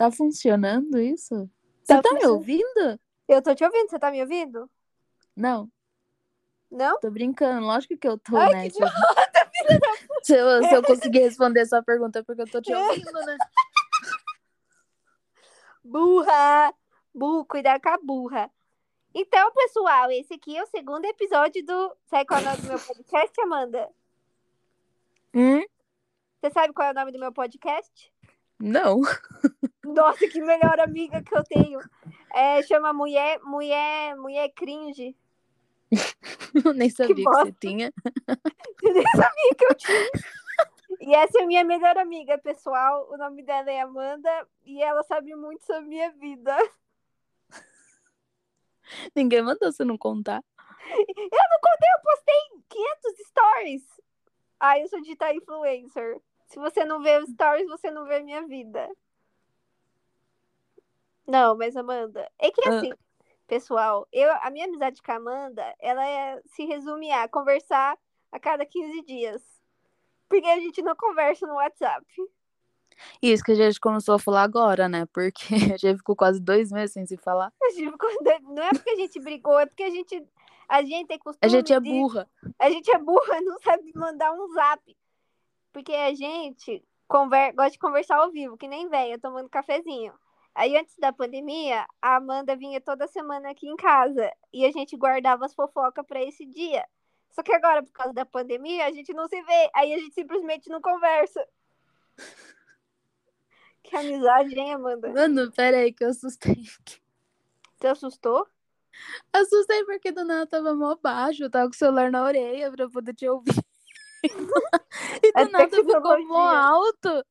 Tá funcionando isso? Você Tá tá me ouvindo? Eu tô te ouvindo, você tá me ouvindo? Não, Não? tô brincando. Lógico que eu tô, Ai, né? que Se eu, se eu, se eu conseguir responder sua pergunta é porque eu tô te ouvindo, né? Burra! Burro, cuidado com a burra. Então, pessoal, esse aqui é o segundo episódio do. Sabe qual é o nome do meu podcast, Amanda? Hum? Você sabe qual é o nome do meu podcast? Não. Nossa, que melhor amiga que eu tenho. É, chama Mulher, Mulher, Mulher Cringe. Eu nem sabia que, você bosta. tinha. Eu nem sabia que eu tinha. E essa é a minha melhor amiga, pessoal. O nome dela é Amanda e ela sabe muito sobre minha vida. Ninguém mandou você não contar. Eu não contei, eu postei 500 stories. Ah, eu sou digital influencer. Se você não vê os stories, você não vê minha vida. Não, mas Amanda, é que Ah. assim, pessoal, eu, a minha amizade com a Amanda, ela é- se resume a conversar a cada 15 dias. Porque a gente não conversa no WhatsApp. Isso que a gente começou a falar agora, né? Porque a gente ficou quase dois meses sem se falar. A gente ficou. Não é porque a gente brigou, é porque a gente, a gente tem costume A gente é de- burra. A gente é burra, não sabe mandar um zap. Porque a gente conver... gosta de conversar ao vivo, que nem velha, tomando cafezinho. Aí antes da pandemia, a Amanda vinha toda semana aqui em casa e a gente guardava as fofocas pra esse dia. Só que agora, por causa da pandemia, a gente não se vê. Aí a gente simplesmente não conversa. Que amizade, hein, Amanda? Mano, pera aí que eu assustei. Você assustou? Assustei porque do nada tava mó baixo. Eu tava com o celular na orelha pra poder te ouvir. e do É nada ficou mó alto.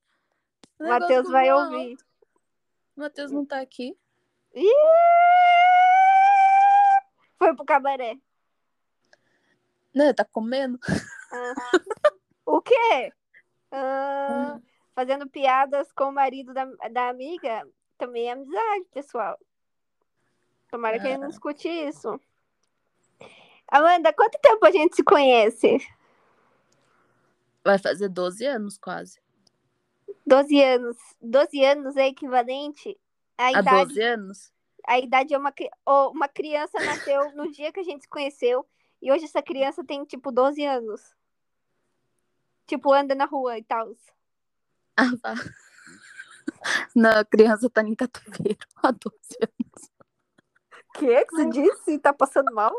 Matheus vai mó ouvir. Matheus não tá aqui. Ih! Foi pro cabaré. Né, tá comendo. O quê? Ah, fazendo piadas com o marido da, da amiga também é amizade, pessoal. Tomara que ele não escute isso. Amanda, quanto tempo a gente se conhece? Vai fazer 12 anos quase. 12 anos. 12 anos é equivalente à Há idade. 12 anos? A idade é uma, uma criança nasceu no dia que a gente se conheceu e hoje essa criança tem tipo 12 anos. Tipo, anda na rua e tal. Ah, vá. Não, a criança tá em cativeiro há 12 anos. Que que você disse? Tá passando mal?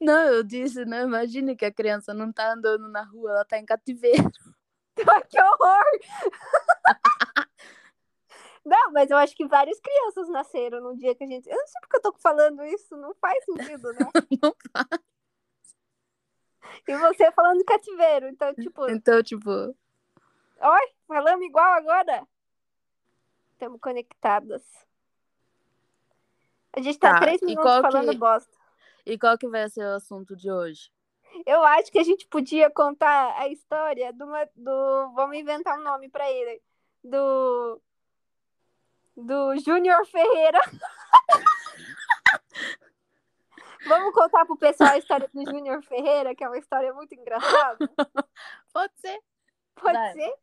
Não, eu disse, não, imagine que a criança não tá andando na rua, ela tá em cativeiro. Ai, que horror! Não, mas eu acho que várias crianças nasceram no dia que a gente. Eu não sei porque eu tô falando isso, não faz sentido, né? Não E você falando de cativeiro, então, tipo, Então, tipo, oi, falamos igual agora? Estamos conectadas. A gente tá, Tá, três minutos falando que- bosta. e qual que vai ser o assunto de hoje? Eu acho que a gente podia contar a história do, do vamos inventar um nome pra ele, do do Júnior Ferreira. vamos contar pro pessoal a história do Júnior Ferreira, que é uma história muito engraçada. Pode ser, Pode Vai. ser?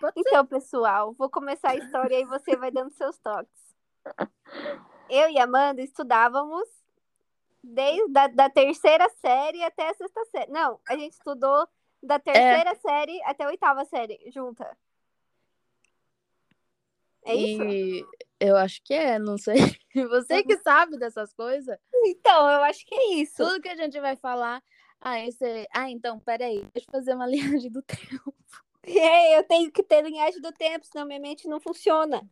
pode ser. Então, pessoal, vou começar a história e você vai dando seus toques. Eu e Amanda estudávamos desde a da terceira série até a sexta série. Não, a gente estudou da terceira série até a oitava série, junta. É isso? E eu acho que é, não sei. Você que sabe dessas coisas. Então, eu acho que é isso. Tudo que a gente vai falar. Ah, esse... ah, então, peraí, deixa eu fazer uma linhagem do tempo. É, eu tenho que ter linhagem do tempo, senão minha mente não funciona.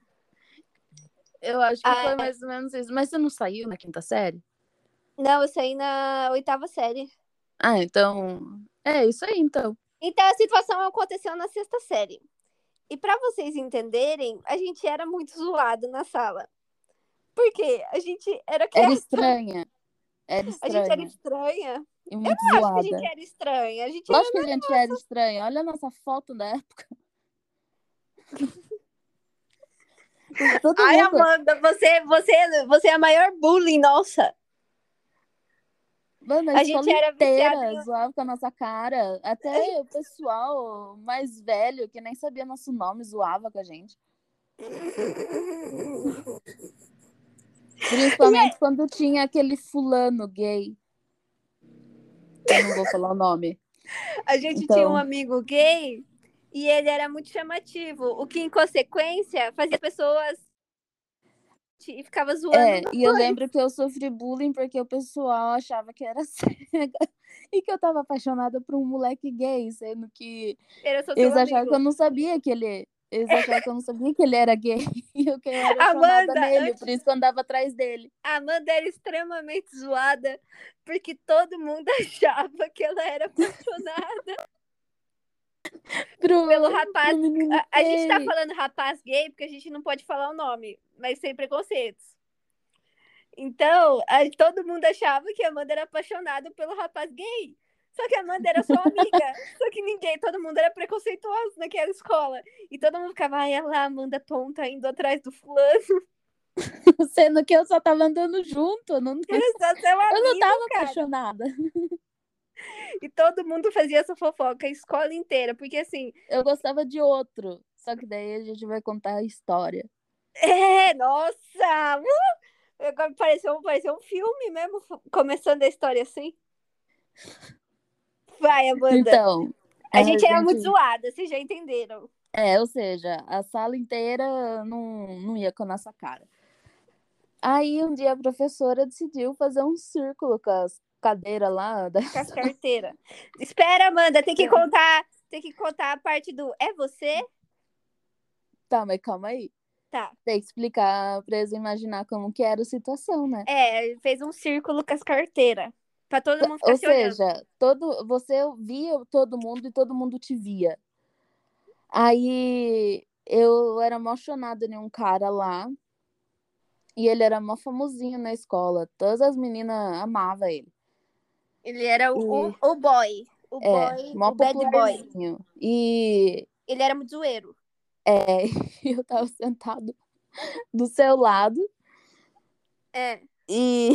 Eu acho que Ah, foi é. mais ou menos isso. Mas você não saiu na quinta série? Não, eu saí na oitava série. Ah, então. É isso aí, então. Então a situação aconteceu na sexta série. E para vocês entenderem, a gente era muito zoado na sala. Por quê? A gente era Era criança, estranha. Era a estranha. gente era estranha. E muito Acho que a zoada. gente era estranha. A gente era... Lógico que a gente era estranha. Olha a nossa foto da época. Todo Ai, mundo- Amanda, você, você, você é a maior bullying, nossa. Mano, a a, gente era inteira em- zoava com a nossa cara. Até o pessoal mais velho, que nem sabia nosso nome, zoava com a gente. Principalmente quando tinha aquele fulano gay. Eu não vou falar o nome. A gente Então- tinha um amigo gay e ele era muito chamativo, o que em consequência fazia pessoas e ficava zoando. É, e eu lembro que eu sofri bullying porque o pessoal achava que era cega e que eu tava apaixonada por um moleque gay, sendo que eles achavam amigo. que eu não sabia que ele. Eles achavam que eu não sabia que ele era gay e eu que era apaixonada Amanda, nele, antes- por isso que eu andava atrás dele. A Amanda era extremamente zoada porque todo mundo achava que ela era apaixonada Pro, pelo rapaz. A, a gente tá falando rapaz gay porque a gente não pode falar o nome, mas sem preconceitos. Então, a- todo mundo achava que a Amanda era apaixonada pelo rapaz gay. Só que a Amanda era só amiga. só que ninguém, todo mundo era preconceituoso naquela escola. E todo mundo ficava, ai, ela, Amanda tonta, indo atrás do fulano. Sendo que eu só tava andando junto, eu não, seu eu não tava cara. apaixonada. E todo mundo fazia essa fofoca, a escola inteira. Porque assim, Eu gostava de outro. Só que daí a gente vai contar a história. É, nossa! Uh! Agora pareceu, pareceu um filme mesmo, começando a história assim. Vai, Amanda. Então. a gente era muito zoada, vocês já entenderam. É, ou seja, a sala inteira não, não ia com a nossa cara. Aí um dia a professora decidiu fazer um círculo com as cadeiras lá. Da... Com as carteiras. Espera, Amanda, tem que contar, tem que contar a parte do é você? Tá, mas calma aí. Tá. Tem que explicar pra eles imaginar como que era a situação, né? É, fez um círculo com as carteiras. Pra todo mundo ficar Ou se olhando. seja, todo, você via todo mundo e todo mundo te via. Aí eu era emocionada em um cara lá. E ele era mó famosinho na escola. Todas as meninas amavam ele. Ele era o, E- o, o boy. O É, boy, o bad boy. E Ele era muito zoeiro. é, eu tava sentado do seu lado. É. E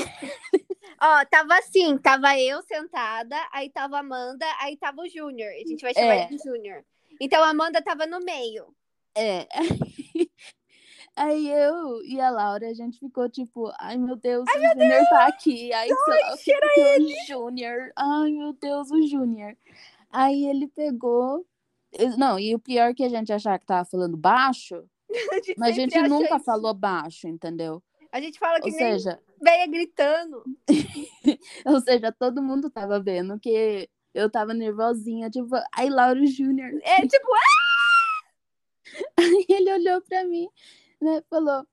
Ó, tava assim, tava eu sentada, aí tava a Amanda, aí tava o Júnior. A gente vai chamar É. ele de Júnior. Então a Amanda tava no meio. É. Aí eu e a Laura, a gente ficou tipo, ai meu Deus, o Júnior tá aqui. Ai, sei lá, o Júnior. Ai meu Deus, o Júnior. Aí ele pegou. Não, e o pior é que a gente achava que tava falando baixo, A mas a gente nunca isso. falou baixo, entendeu? A gente fala que Ou nem seja, velha gritando. ou seja, todo mundo tava vendo que eu tava nervosinha, tipo, ai, Laura Júnior. É tipo, Aí ele olhou pra mim, né, falou: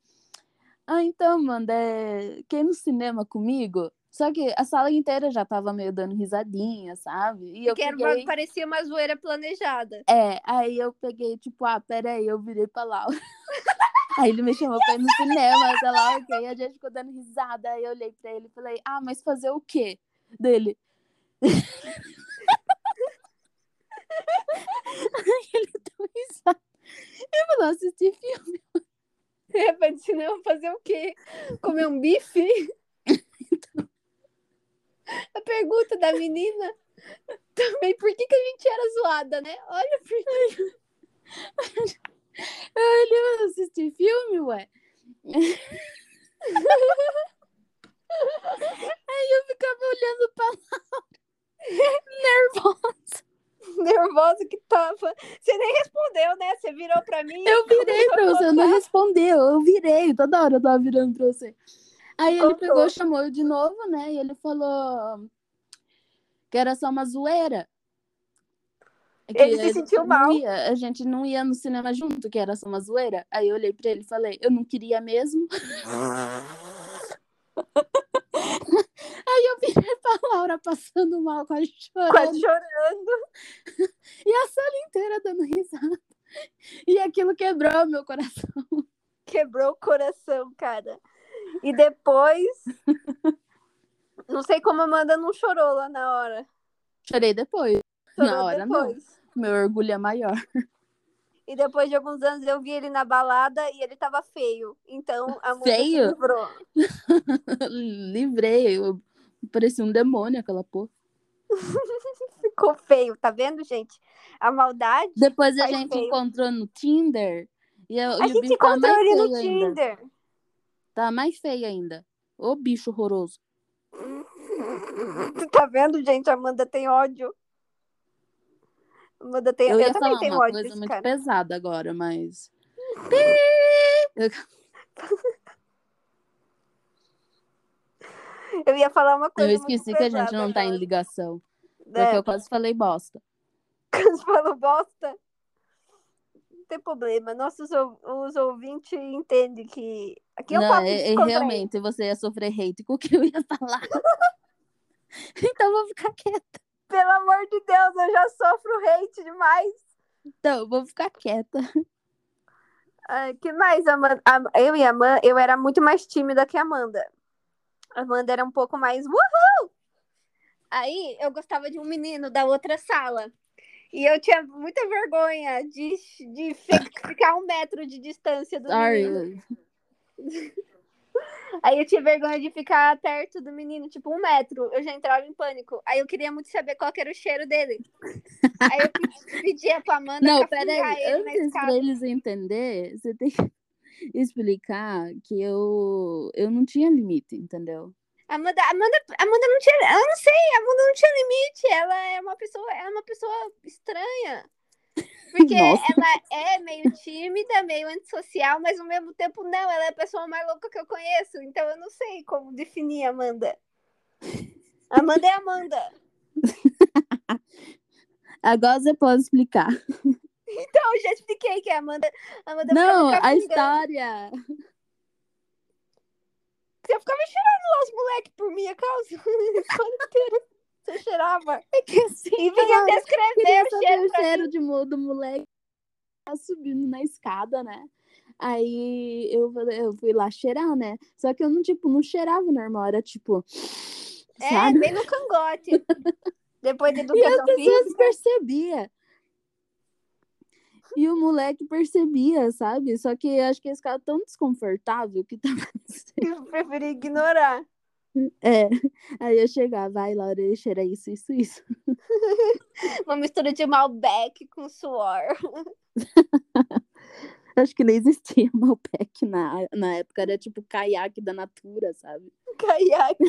Ah, então, Amanda, é... quer ir no cinema comigo? Só que a sala inteira já tava meio dando risadinha, sabe? E eu que era uma- peguei. parecia uma zoeira planejada. É, aí eu peguei, tipo, ah, peraí, eu virei pra Laura. Aí ele me chamou pra ir no cinema, sei lá, ok, a gente ficou dando risada. Aí eu olhei pra ele e falei, ah, mas fazer o quê? Dele. Aí ele deu risada. E falou, assistir filme. É, ir no cinema fazer o quê? Comer um bife? A pergunta da menina também, por que, que a gente era zoada, né? Olha, por quê. Ele vai assistir filme, ué. Aí eu ficava olhando pra Laura, nervosa. nervosa tava. Você nem respondeu, né? Você virou pra mim. Eu virei pra você, eu não respondeu. Eu virei, toda hora eu tava virando pra você. Aí ele Contou. pegou, chamou eu de novo, né? E ele falou que era só uma zoeira. Que Ele se a gente sentiu não mal. ia- a gente não ia no cinema junto, que era só uma zoeira. Aí eu olhei pra ele e falei, eu não queria mesmo. Aí eu virei pra Laura passando mal, quase chorando. Quase chorando. E a sala inteira dando risada. E aquilo quebrou meu coração. Quebrou o coração, cara. E depois. Não sei como a Amanda não chorou lá na hora. Chorei depois. Chorou Na hora, não. depois. Meu orgulho é maior. E depois de alguns anos eu vi ele na balada e ele tava feio. Então a Feio? livrou. Livrei. Eu parecia um demônio aquela porra. Ficou feio, tá vendo, gente? A maldade. Depois a gente feio. encontrou no Tinder E, eu, A e gente tá encontrou mais ele no ainda. Tinder. Tá mais feio ainda. Ô bicho horroroso. tá vendo, gente? A Amanda tem ódio. Amanda tem... Eu Eu, ia também falar tenho uma ódio coisa muito cara. pesada agora, mas. Eu ia falar uma Eu coisa esqueci muito que a gente não tá em ligação. Porque É, eu quase falei bosta. Você falou bosta. Não tem problema. Nossos os ouvintes entendem que. Aqui é um não, é- realmente você ia sofrer hate com o que eu ia falar. então eu vou ficar quieta. Pelo amor de Deus, eu já sofro hate demais. Então, eu vou ficar quieta. Ah, que mais, Amanda? Eu e a Amanda, eu era muito mais tímida que a Amanda. A Amanda era um pouco mais uhul! Aí eu gostava de um menino da outra sala. E eu tinha muita vergonha de, de fi- ficar um metro de distância do menino. Sorry. Aí eu tinha vergonha de ficar perto do menino, tipo um metro. Eu já entrava em pânico. Aí eu queria muito saber qual era o cheiro dele. Aí eu pedi- pedia pra Amanda Não, peraí. ele Antes escada. pra eles entenderem, você tem que explicar que eu, eu não tinha limite, entendeu? Amanda, Amanda, Amanda não tinha. Eu não sei, a Amanda não tinha limite. Ela é uma pessoa, ela é uma pessoa estranha. Porque Nossa. ela é meio tímida, meio antissocial, mas ao mesmo tempo não, ela é a pessoa mais louca que eu conheço. Então eu não sei como definir a Amanda. Amanda é Amanda. Agora você pode explicar. Então eu já expliquei que é Amanda. Amanda Não, a história. Você ficava cheirando lá os moleques por minha causa. A. Você cheirava. É que assim, E ela descrever o cheiro o cheiro de, do moleque tá subindo na escada, né? Aí eu, eu fui lá cheirar, né? Só que eu não, tipo, não cheirava normal, era tipo. É, Sabe? bem no cangote. Depois de E as educação pessoas física. percebiam. E o moleque percebia, sabe? Só que eu acho que eles ficavam tão desconfortável que tava. Eu preferi ignorar. É. Aí eu chegava, vai, Laura, ele cheira isso, isso, isso. Uma mistura de Malbec com suor. Acho que nem existia Malbec na, na época, era tipo caiaque da Natura, sabe? Caiaque.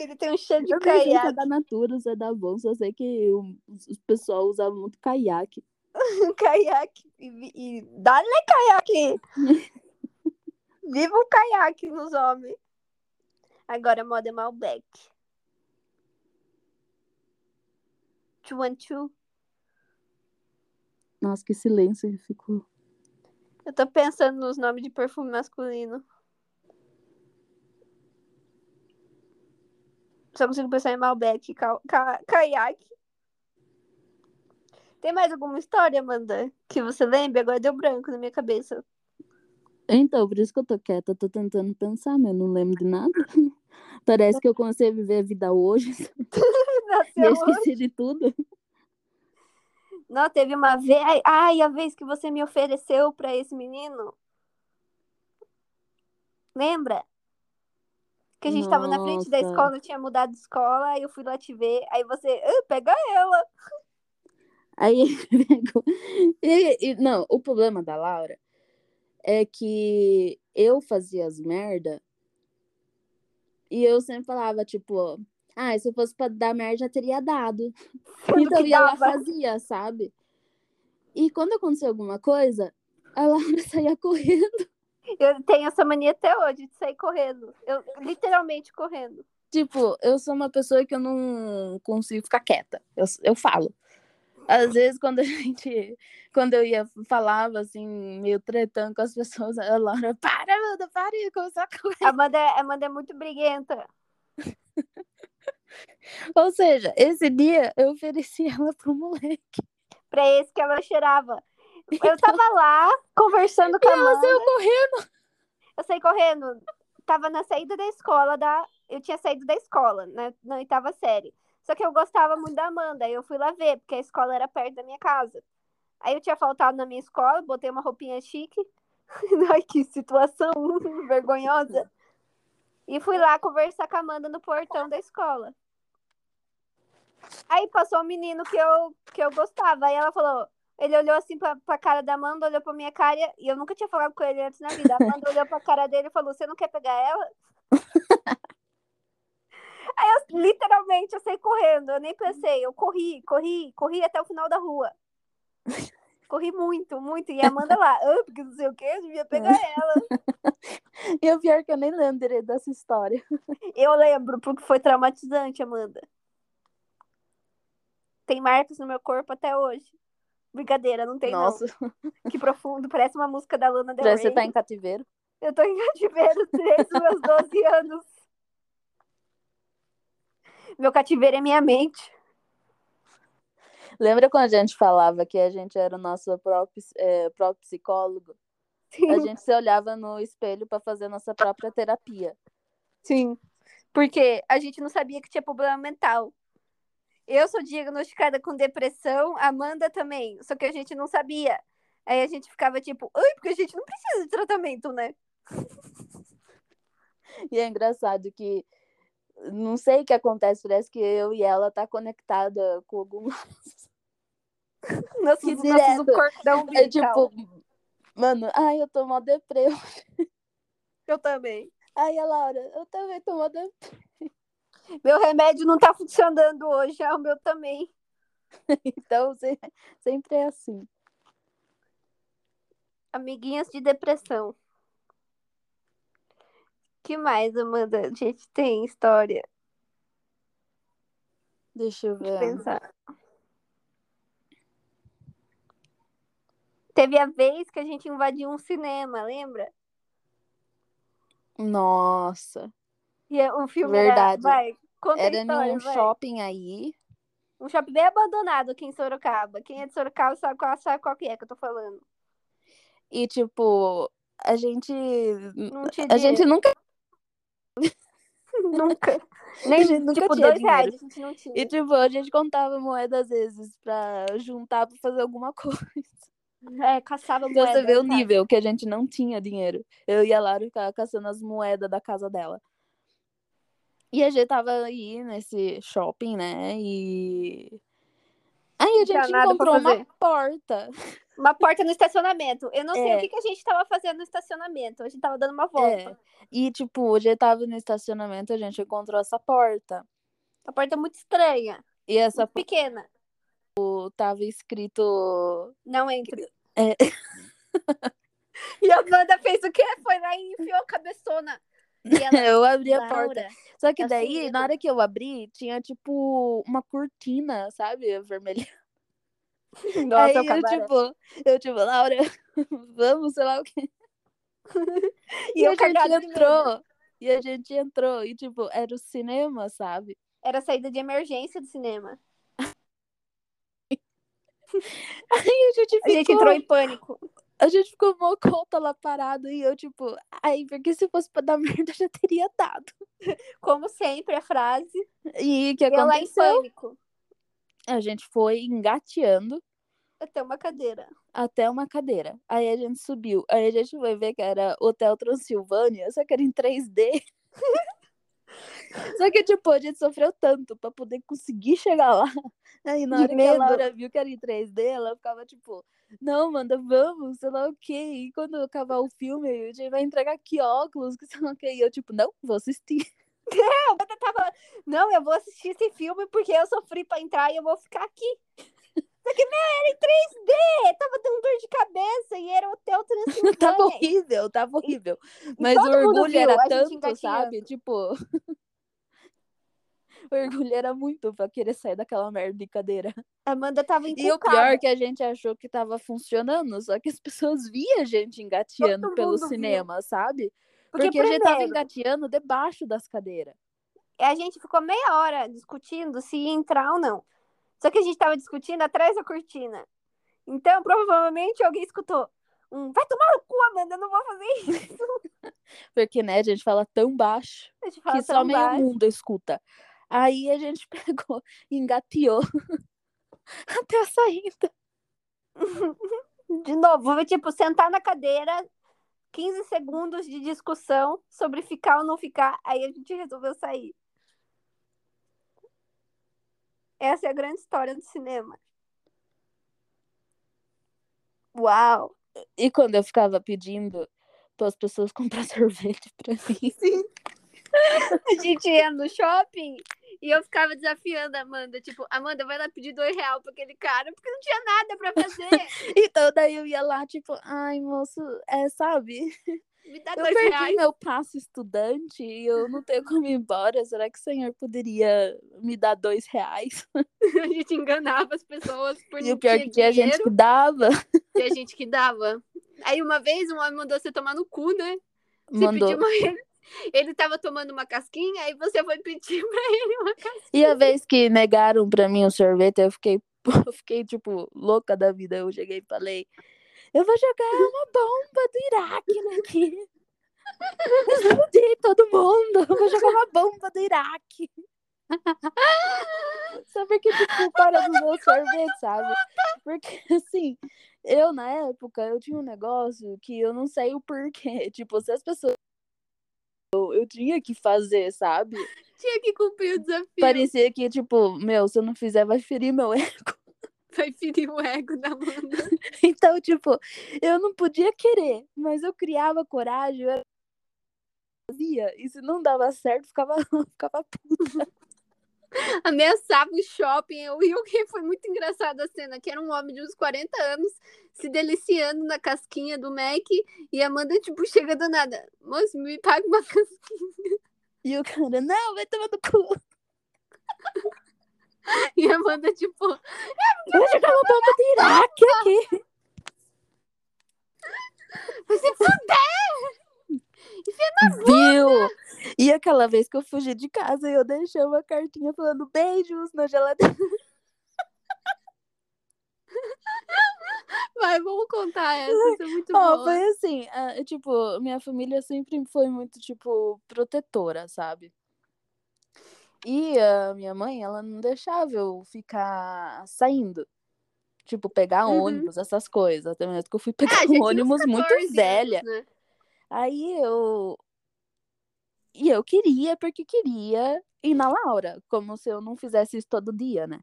Ele tem um cheiro de Eu nem sei se é caiaque. da Natura, se é da Bom, só sei que o, os pessoal usavam muito caiaque. Caiaque. E, e dá-lhe caiaque. Viva o caiaque nos homens. Agora a moda é Malbec. Two and two. Nossa, que silêncio que ficou. Eu tô pensando nos nomes de perfume masculino. Só consigo pensar em Malbec, ca ca caiaque. Tem mais alguma história, Amanda? Que você lembre? Agora deu branco na minha cabeça. Então, por isso que eu tô quieta, eu tô tentando pensar, mas eu não lembro de nada. Parece que eu comecei a viver a vida hoje e Nasceu eu esqueci de tudo. Não, teve uma vez. Ai, a vez que você me ofereceu pra esse menino. Lembra? Que a gente tava na frente da Nossa. escola, tinha mudado de escola, aí eu fui lá te ver, aí você, ah, pega ela. Aí. E, e- não, o problema da Laura é que eu fazia as merda e eu sempre falava, tipo, ah, se fosse pra dar merda, já teria dado. Sendo Então que e ela fazia, sabe? E quando acontecia alguma coisa, a Laura saía correndo. Eu tenho essa mania até hoje de sair correndo. Eu literalmente correndo. Tipo, eu sou uma pessoa que eu não consigo ficar quieta. Eu, eu falo. Às vezes, quando a gente. Quando eu ia, falava assim, meio tretando com as pessoas, a Laura, para, Amanda, para, e começou a correr. A Amanda, é- Amanda é muito briguenta. Ou seja, esse dia eu ofereci ela pro moleque. Pra esse que ela cheirava. Eu tava lá conversando com a Ela saiu correndo. Eu saí correndo. Tava na saída da escola da. Eu tinha saído da escola, né? Na oitava série. Só que eu gostava muito da Amanda. Eu fui lá ver, porque a escola era perto da minha casa. Aí eu tinha faltado na minha escola, botei uma roupinha chique. Ai, que situação vergonhosa. E fui lá conversar com a Amanda no portão da escola. Aí passou um menino que eu, que eu gostava. Aí ela falou: Ele olhou assim pra, pra cara da Amanda, olhou pra minha cara e eu nunca tinha falado com ele antes na vida. A Amanda olhou pra cara dele e falou: Você não quer pegar ela? Aí eu literalmente eu saí correndo, eu nem pensei, eu corri, corri, corri até o final da rua. Corri muito, muito. E a Amanda lá, ah, porque não sei o que, eu devia pegar ela. E o pior é que eu nem lembro dessa história. Eu lembro, porque foi traumatizante, Amanda. Tem marcas no meu corpo até hoje. Brincadeira, não tem Nossa, não. Que profundo, parece uma música da Lana Del Rey. você tá em cativeiro? Eu tô em cativeiro desde os meus 12 anos. Meu cativeiro é minha mente. Lembra quando a gente falava que a gente era o nosso próprio, é, próprio psicólogo? Sim, A gente se olhava no espelho pra fazer nossa própria terapia. sim. Porque a gente não sabia que tinha problema mental. Eu sou diagnosticada com depressão, a Amanda também, só que a gente não sabia. Aí a gente ficava tipo, ai, porque a gente não precisa de tratamento, né? E é engraçado que não sei o que acontece, parece que eu e ela tá conectada com algum. Que nossos direto. cordão É tipo, mano, ai, eu tô mó deprê. Eu também. Ai, a Laura, eu também tô mó deprê. Meu remédio não tá funcionando hoje, ah, o meu também. Então, se- sempre é assim. Amiguinhas de depressão. Que mais, Amanda? A gente tem história. Deixa eu Deixa eu ver. pensar. Teve a vez que a gente invadiu um cinema, lembra? Nossa, E é- o filme Verdade. era... Vai, era história, num vai. shopping aí. Um shopping bem abandonado aqui em Sorocaba. Quem é de Sorocaba sabe qual, sabe qual que é que eu tô falando. E, tipo, a gente. A gente nunca. Nunca. Nem, nunca tipo, tinha dois dinheiro. reais a gente não tinha. E, tipo, a gente contava moeda às vezes pra juntar pra fazer alguma coisa. É, caçava Pra moeda. você ver o nível que a gente não tinha dinheiro. Eu e a Laura ficava caçando as moedas da casa dela. E a gente tava aí nesse shopping, né? E. Aí a gente encontrou uma porta. Uma porta no estacionamento. Eu não sei É. o que, que a gente tava fazendo no estacionamento. A gente tava dando uma volta. É. E, tipo, a gente tava no estacionamento, a gente encontrou essa porta. A porta é muito estranha. E essa Muito pequena. tava escrito. Não entra. É. E a Amanda fez o quê? Foi lá e enfiou a cabeçona. Ela, Eu abri a porta. Só que daí, na hora que eu abri, tinha, tipo, uma cortina, sabe? Vermelha. Nossa, Aí o eu, tipo, eu, tipo, Laura, vamos, sei lá o quê. E E, a gente entrou. E a gente entrou. E, tipo, era o cinema, sabe? Era a saída de emergência do cinema. Aí a gente A gente ficou. entrou em pânico. A gente ficou mó conta lá parado. E eu, tipo, ai, porque se fosse pra dar merda, já teria dado. Como sempre, a frase. E o que eu lá em aconteceu? pânico. A gente foi engateando Até uma cadeira. até uma cadeira. Aí a gente subiu. Aí a gente foi ver que era Hotel Transilvânia, só que era em 3D. só que, tipo, a gente sofreu tanto pra poder conseguir chegar lá. Aí na hora que a. Laura viu que era em 3D, ela ficava tipo, não, Amanda, vamos, sei lá o quê. E quando acabar o filme, a gente vai entregar aqui óculos, que sei lá o quê. E eu, tipo, não, vou assistir. A Amanda tava. Não, eu vou assistir esse filme porque eu sofri pra entrar e eu vou ficar aqui. Só que, meu, era em 3D. Tava dando dor de cabeça e era Hotel Transilvânia. tava horrível, tava horrível. Mas o orgulho viu era tanto, sabe? Tipo. O orgulho era muito pra querer sair daquela merda de cadeira. Amanda tava E o encucada. pior é que a gente achou que tava funcionando, só que as pessoas viam a gente engateando Todo pelo mundo viu. cinema, sabe? Porque, Porque, a gente tava primeiro, engateando debaixo das cadeiras. a gente ficou meia hora discutindo se ia entrar ou não. Só que a gente tava discutindo atrás da cortina. Então, provavelmente, alguém escutou. Um, vai tomar no cu, Amanda, eu não vou fazer isso. Porque, né, a gente fala tão baixo fala que só tão meio baixo. mundo escuta. Aí a gente pegou e engateou até a saída. De novo, foi tipo, sentar na cadeira, 15 segundos de discussão sobre ficar ou não ficar, aí a gente resolveu sair. Essa é a grande história do cinema. Uau! E quando eu ficava pedindo para as pessoas comprar sorvete para mim. Sim. A gente ia no shopping e eu ficava desafiando a Amanda, tipo, Amanda, vai lá pedir dois reais pra aquele cara, porque não tinha nada pra fazer. então daí eu ia lá, tipo, ai, moço, é, sabe? Me dá Eu dois perdi reais. meu passo estudante e eu não tenho como ir embora. Será que o senhor poderia me dar dois reais? A gente enganava as pessoas por E o pior que tinha gente que dava. tinha gente que dava. Aí uma vez um homem mandou você tomar no cu, né? Você Mandou. pediu uma... ele, ele tava tomando uma casquinha, aí você foi pedir pra ele uma casquinha. E a vez que negaram pra mim o sorvete, eu fiquei, eu fiquei, tipo, louca da vida. Eu cheguei e falei, eu vou jogar uma bomba do Iraque aqui. Explodir todo mundo. Eu vou jogar uma bomba do Iraque. Só porque, tipo, para do meu sorvete, sabe? Porque, assim, eu, na época, eu tinha um negócio que eu não sei o porquê. Tipo, se as pessoas... Eu, eu tinha que fazer, sabe? Tinha que cumprir o desafio. Parecia que, tipo, meu, se eu não fizer, vai ferir meu ego. Vai ferir o ego da Amanda. Então, tipo, eu não podia querer, mas eu criava coragem, eu era- fazia. E se não dava certo, ficava, ficava puta. Ameaçava o shopping. Eu o que foi muito engraçada a cena, que era um homem de uns 40 anos se deliciando na casquinha do Mac e a Amanda, tipo, chega do nada. Moço, me paga uma casquinha. E o cara, não, vai tomar no cu. E a Amanda, tipo, Eu vou jogar uma bomba do Iraque aqui. vai se fuder! Viu? E aquela vez que eu fugi de casa, eu deixei uma cartinha falando beijos na geladeira. Vai, vamos contar essa, isso é muito bom. foi assim, tipo, minha família sempre foi muito, tipo, protetora, sabe? E a minha mãe, ela não deixava eu ficar saindo. Tipo, pegar Uhum. ônibus, essas coisas. Até mesmo que eu fui pegar Ah, já um ônibus muito 14 anos, velha. né? Aí eu. E eu queria, porque queria ir na Laura. Como se eu não fizesse isso todo dia, né?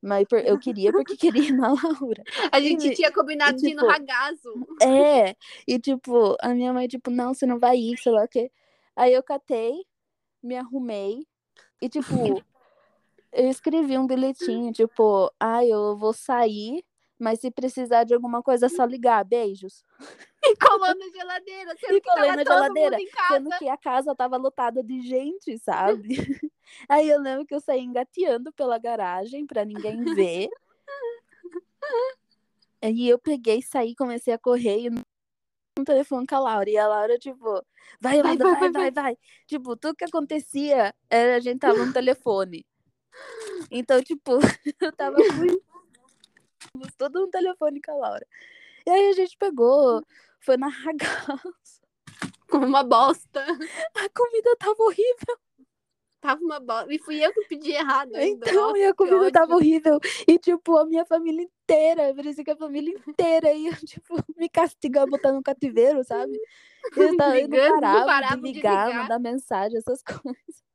Mas eu queria porque queria ir na Laura. A gente E- tinha combinado e, de ir no tipo, ragazo. É, e tipo, a minha mãe, tipo, não, você não vai ir, sei lá o quê. Aí eu catei, me arrumei e, tipo, eu escrevi um bilhetinho, tipo, ah, eu vou sair, mas se precisar de alguma coisa, é só ligar, beijos. E colou na geladeira, sendo E que colei na geladeira. Sendo que a casa tava lotada de gente, sabe? Aí eu lembro que eu saí engateando pela garagem pra ninguém ver. Aí eu peguei, saí, comecei a correr e no telefone com a Laura. E a Laura, tipo, vai, Vai, vai, vai, vai, vai, vai. Tipo, tudo que acontecia era a gente tava no telefone. Então, tipo, eu tava muito. Tudo no telefone com a Laura. E aí a gente pegou, foi na ragaz. Com uma bosta. A comida tava horrível. Tava uma bosta. E fui eu que pedi errado ainda. Então, Nossa, e a comida tava horrível. E, tipo, a minha família inteira, parecia que a família inteira ia, tipo, me castigar, botar no cativeiro, sabe? Tavam- eles Ligando, não não de ligar, ligar. mandar mensagem, essas coisas.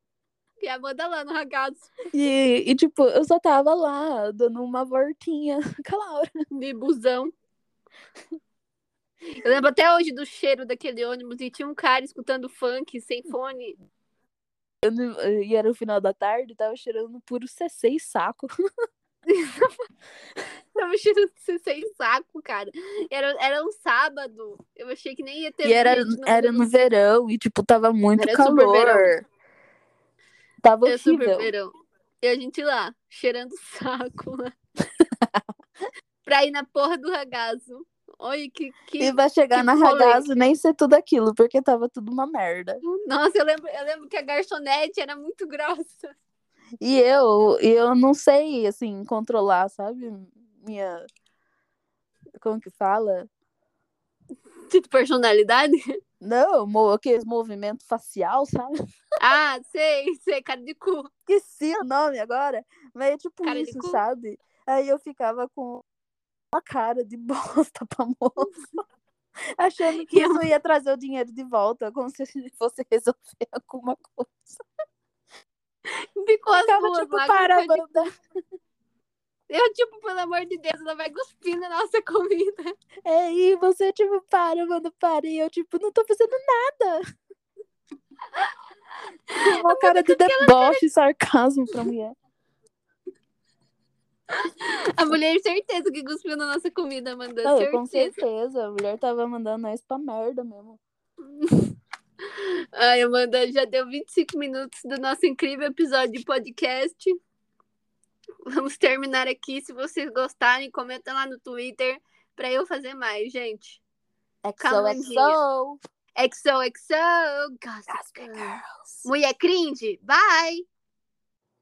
E Amanda lá no ragazo. E, e, tipo, eu só tava lá, dando uma voltinha com a Laura. De busão. Eu lembro até hoje do cheiro daquele ônibus e tinha um cara escutando funk sem fone. Eu e era o final da tarde, tava cheirando puro CC e saco. Tava cheirando de sem saco, cara. Era, era um sábado. Eu achei que nem ia ter E era, era no verão, e, tipo, tava muito Era calor. Tava É super verão. E a gente lá, cheirando saco lá. pra ir na porra do ragazo. Olha que. que... E vai chegar na ragazzo e nem ser tudo aquilo, porque tava tudo uma merda. Nossa, eu lembro, eu lembro que a garçonete era muito grossa. E eu, eu não sei, assim, controlar, sabe? Minha. Como que fala? De personalidade? Não, aqueles movimento facial, sabe? Ah, sei, sei, cara de cu. Esqueci o nome agora, mas é tipo Cara isso, sabe? Aí eu ficava com uma cara de bosta pra moça, achando que isso ia trazer o dinheiro de volta, como se fosse resolver alguma coisa. Ficou Ficava tipo, lá. com para, cara de- Amanda. Eu, tipo, pelo amor de Deus, ela vai cuspir na nossa comida. É, e você, tipo, para, mano, para. E eu, tipo, não tô fazendo nada. Uma cara de deboche e sarcasmo pra mulher. A mulher, certeza que cuspiu na nossa comida, Amanda. Não, certeza. com certeza. A mulher tava mandando nós pra merda mesmo. Ai, Amanda, já deu 25 minutos do nosso incrível episódio de podcast. Vamos terminar aqui. Se vocês gostarem, comenta lá no Twitter pra eu fazer mais, gente. XOXO. XOXO. Gossip Gossip Girl. Girls. Mulher cringe. Bye!